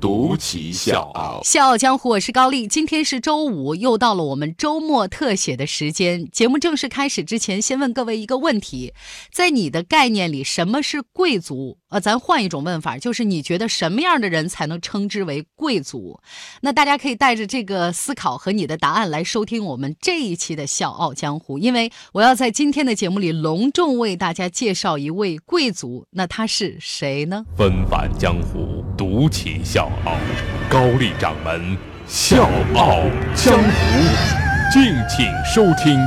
独骑笑傲。笑傲江湖，我是高丽。今天是周五，又到了我们周末特写的时间。节目正式开始之前，先问各位一个问题：在你的概念里，什么是贵族？呃，咱换一种问法，就是你觉得什么样的人才能称之为贵族？那大家可以带着这个思考和你的答案来收听我们这一期的《笑傲江湖》，因为我要在今天的节目里隆重为大家介绍一位贵族。那他是谁呢？纷繁江湖，独起笑傲，高丽掌门笑傲江湖，敬请收听。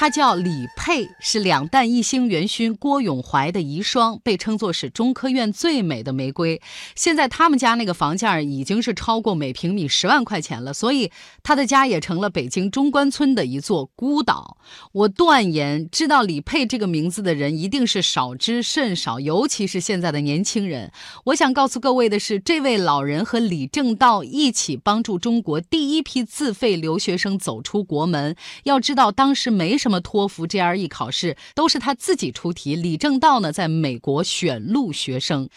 他叫李佩，是两弹一星元勋郭永怀的遗孀，被称作是中科院最美的玫瑰。现在他们家那个房价已经是超过每平米十万块钱了，所以他的家也成了北京中关村的一座孤岛。我断言，知道李佩这个名字的人一定是少之甚少，尤其是现在的年轻人。我想告诉各位的是，这位老人和李政道一起帮助中国第一批自费留学生走出国门。要知道，当时没什么。什么托福、GRE 考试都是他自己出题。李政道呢，在美国选录学生。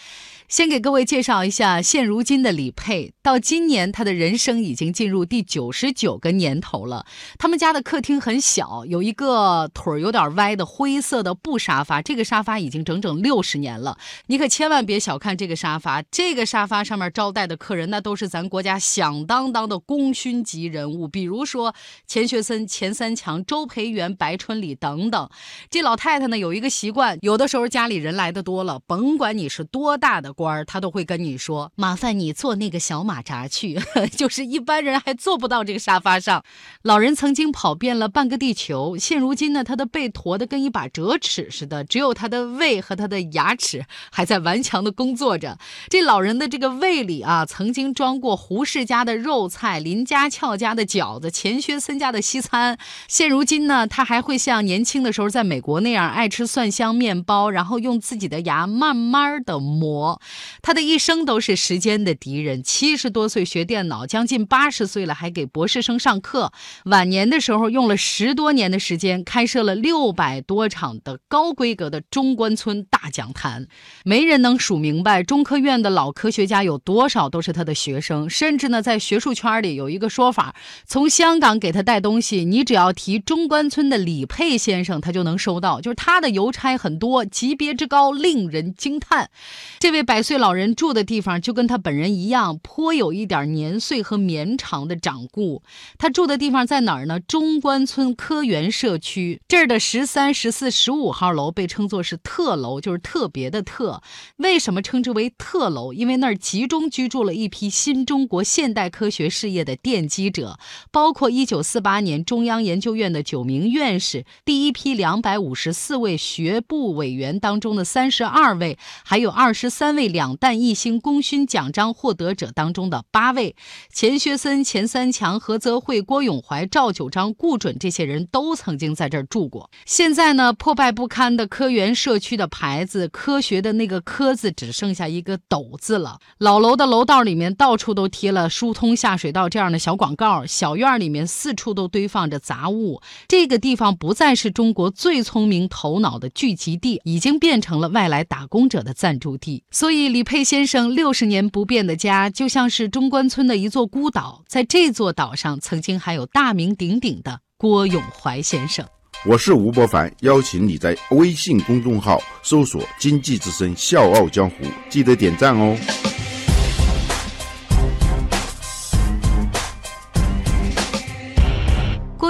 先给各位介绍一下现如今的李佩。到今年，他的人生已经进入第九十九个年头了。他们家的客厅很小，有一个腿儿有点歪的灰色的布沙发。这个沙发已经整整六十年了。你可千万别小看这个沙发，这个沙发上面招待的客人，那都是咱国家响当当的功勋级人物，比如说钱学森、钱三强、周培源、白春礼等等。这老太太呢，有一个习惯，有的时候家里人来的多了，甭管你是多大的。官儿他都会跟你说：“麻烦你坐那个小马扎去。”就是一般人还坐不到这个沙发上。老人曾经跑遍了半个地球，现如今呢，他的背驼得跟一把折尺似的，只有他的胃和他的牙齿还在顽强的工作着。这老人的这个胃里啊，曾经装过胡适家的肉菜、林家俏家的饺子、钱学森家的西餐。现如今呢，他还会像年轻的时候在美国那样爱吃蒜香面包，然后用自己的牙慢慢的磨。他的一生都是时间的敌人。七十多岁学电脑，将近八十岁了还给博士生上课。晚年的时候用了十多年的时间，开设了六百多场的高规格的中关村大讲坛。没人能数明白，中科院的老科学家有多少都是他的学生。甚至呢，在学术圈里有一个说法：从香港给他带东西，你只要提中关村的李佩先生，他就能收到。就是他的邮差很多，级别之高令人惊叹。这位百。岁老人住的地方就跟他本人一样，颇有一点年岁和绵长的掌故。他住的地方在哪儿呢？中关村科园社区这儿的十三、十四、十五号楼被称作是特楼，就是特别的特。为什么称之为特楼？因为那儿集中居住了一批新中国现代科学事业的奠基者，包括一九四八年中央研究院的九名院士，第一批两百五十四位学部委员当中的三十二位，还有二十三位位。两弹一星功勋奖章获得者当中的八位，钱学森、钱三强、何泽慧、郭永怀、赵九章、顾准这些人都曾经在这儿住过。现在呢，破败不堪的科园社区的牌子，科学的那个科字只剩下一个斗字了。老楼的楼道里面到处都贴了疏通下水道这样的小广告，小院里面四处都堆放着杂物。这个地方不再是中国最聪明头脑的聚集地，已经变成了外来打工者的暂住地。所以。所以李佩先生六十年不变的家，就像是中关村的一座孤岛。在这座岛上，曾经还有大名鼎鼎的郭永怀先生。我是吴伯凡，邀请你在微信公众号搜索“经济之声笑傲江湖”，记得点赞哦。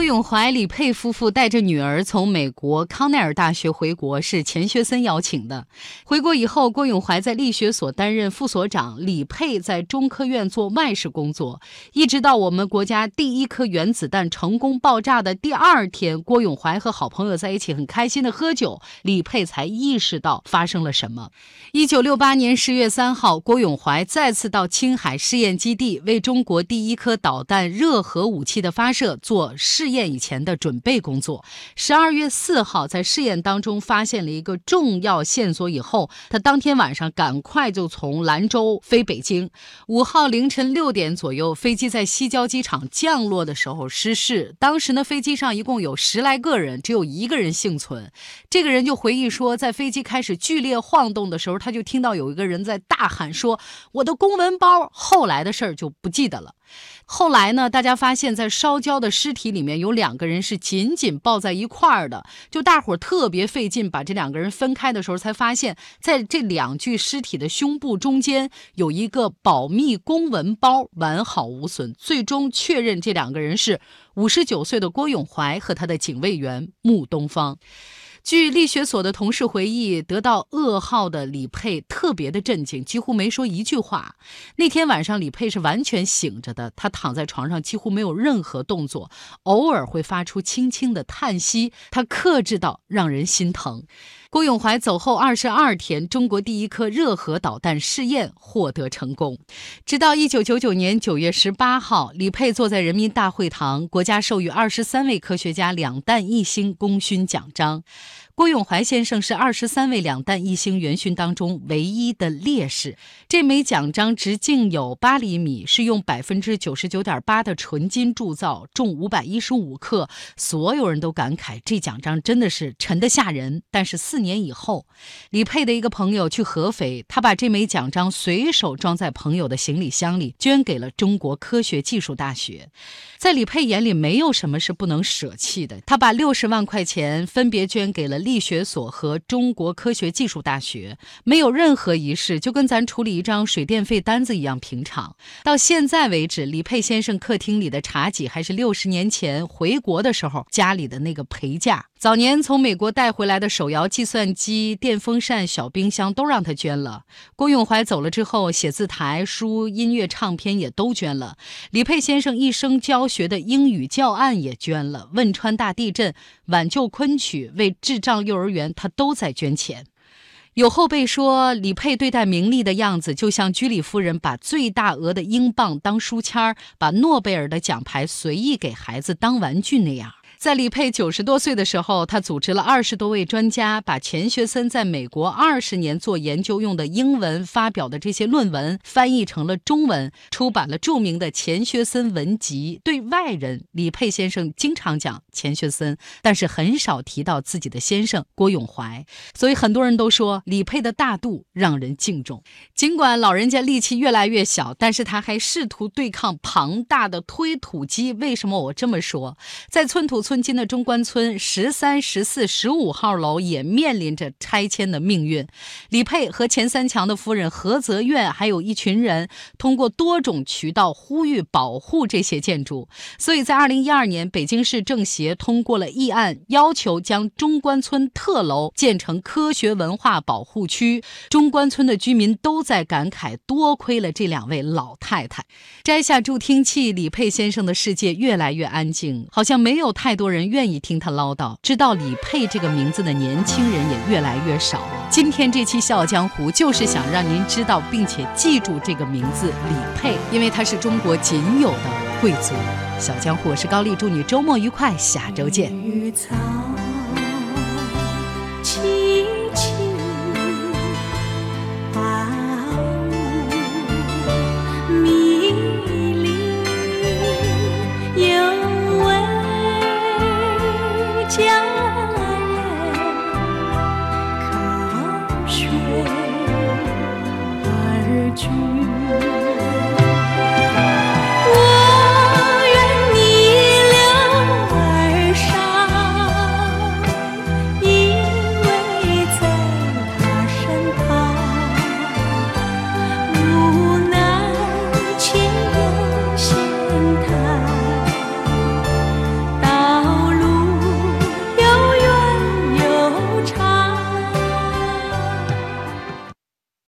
郭永怀、李佩夫妇带着女儿从美国康奈尔大学回国，是钱学森邀请的。回国以后，郭永怀在力学所担任副所长，李佩在中科院做外事工作。一直到我们国家第一颗原子弹成功爆炸的第二天，郭永怀和好朋友在一起很开心的喝酒，李佩才意识到发生了什么。一九六八年十月三号，郭永怀再次到青海试验基地，为中国第一颗导弹热核武器的发射做试验。以前的准备工作。十二月四号，在试验当中发现了一个重要线索以后，他当天晚上赶快就从兰州飞北京。五号凌晨六点左右，飞机在西郊机场降落的时候失事。当时呢，飞机上一共有十来个人，只有一个人幸存。这个人就回忆说，在飞机开始剧烈晃动的时候，他就听到有一个人在大喊说：“我的公文包。”后来的事儿就不记得了。后来呢？大家发现，在烧焦的尸体里面有两个人是紧紧抱在一块儿的。就大伙儿特别费劲把这两个人分开的时候，才发现，在这两具尸体的胸部中间有一个保密公文包，完好无损。最终确认这两个人是五十九岁的郭永怀和他的警卫员穆东方。据力学所的同事回忆，得到噩耗的李佩特别的震惊，几乎没说一句话。那天晚上，李佩是完全醒着的，她躺在床上几乎没有任何动作，偶尔会发出轻轻的叹息，她克制到让人心疼。郭永怀走后二十二天，中国第一颗热核导弹试验获得成功。直到一九九九年九月十八号，李佩坐在人民大会堂，国家授予二十三位科学家两弹一星功勋奖章。郭永怀先生是二十三位两弹一星元勋当中唯一的烈士。这枚奖章直径有八厘米，是用百分之九十九点八的纯金铸造，重五百一十五克。所有人都感慨，这奖章真的是沉得吓人。但是四年以后，李佩的一个朋友去合肥，他把这枚奖章随手装在朋友的行李箱里，捐给了中国科学技术大学。在李佩眼里，没有什么是不能舍弃的。他把六十万块钱分别捐给了。力学所和中国科学技术大学没有任何仪式，就跟咱处理一张水电费单子一样平常。到现在为止，李佩先生客厅里的茶几还是六十年前回国的时候家里的那个陪嫁。早年从美国带回来的手摇计算机、电风扇、小冰箱都让他捐了。郭永怀走了之后，写字台、书、音乐唱片也都捐了。李佩先生一生教学的英语教案也捐了。汶川大地震、挽救昆曲、为智障。幼儿园，他都在捐钱。有后辈说，李佩对待名利的样子，就像居里夫人把最大额的英镑当书签，把诺贝尔的奖牌随意给孩子当玩具那样。在李佩九十多岁的时候，他组织了二十多位专家，把钱学森在美国二十年做研究用的英文发表的这些论文翻译成了中文，出版了著名的《钱学森文集》。对外人，李佩先生经常讲钱学森，但是很少提到自己的先生郭永怀。所以很多人都说李佩的大度让人敬重。尽管老人家力气越来越小，但是他还试图对抗庞大的推土机。为什么我这么说？在寸土。村今的中关村十三、十四、十五号楼也面临着拆迁的命运。李佩和钱三强的夫人何泽苑，还有一群人，通过多种渠道呼吁保护这些建筑。所以在二零一二年，北京市政协通过了议案，要求将中关村特楼建成科学文化保护区。中关村的居民都在感慨，多亏了这两位老太太。摘下助听器，李佩先生的世界越来越安静，好像没有太。多多人愿意听他唠叨，知道李佩这个名字的年轻人也越来越少。今天这期《笑傲江湖》就是想让您知道并且记住这个名字李佩，因为他是中国仅有的贵族。小江湖，我是高丽，祝你周末愉快，下周见。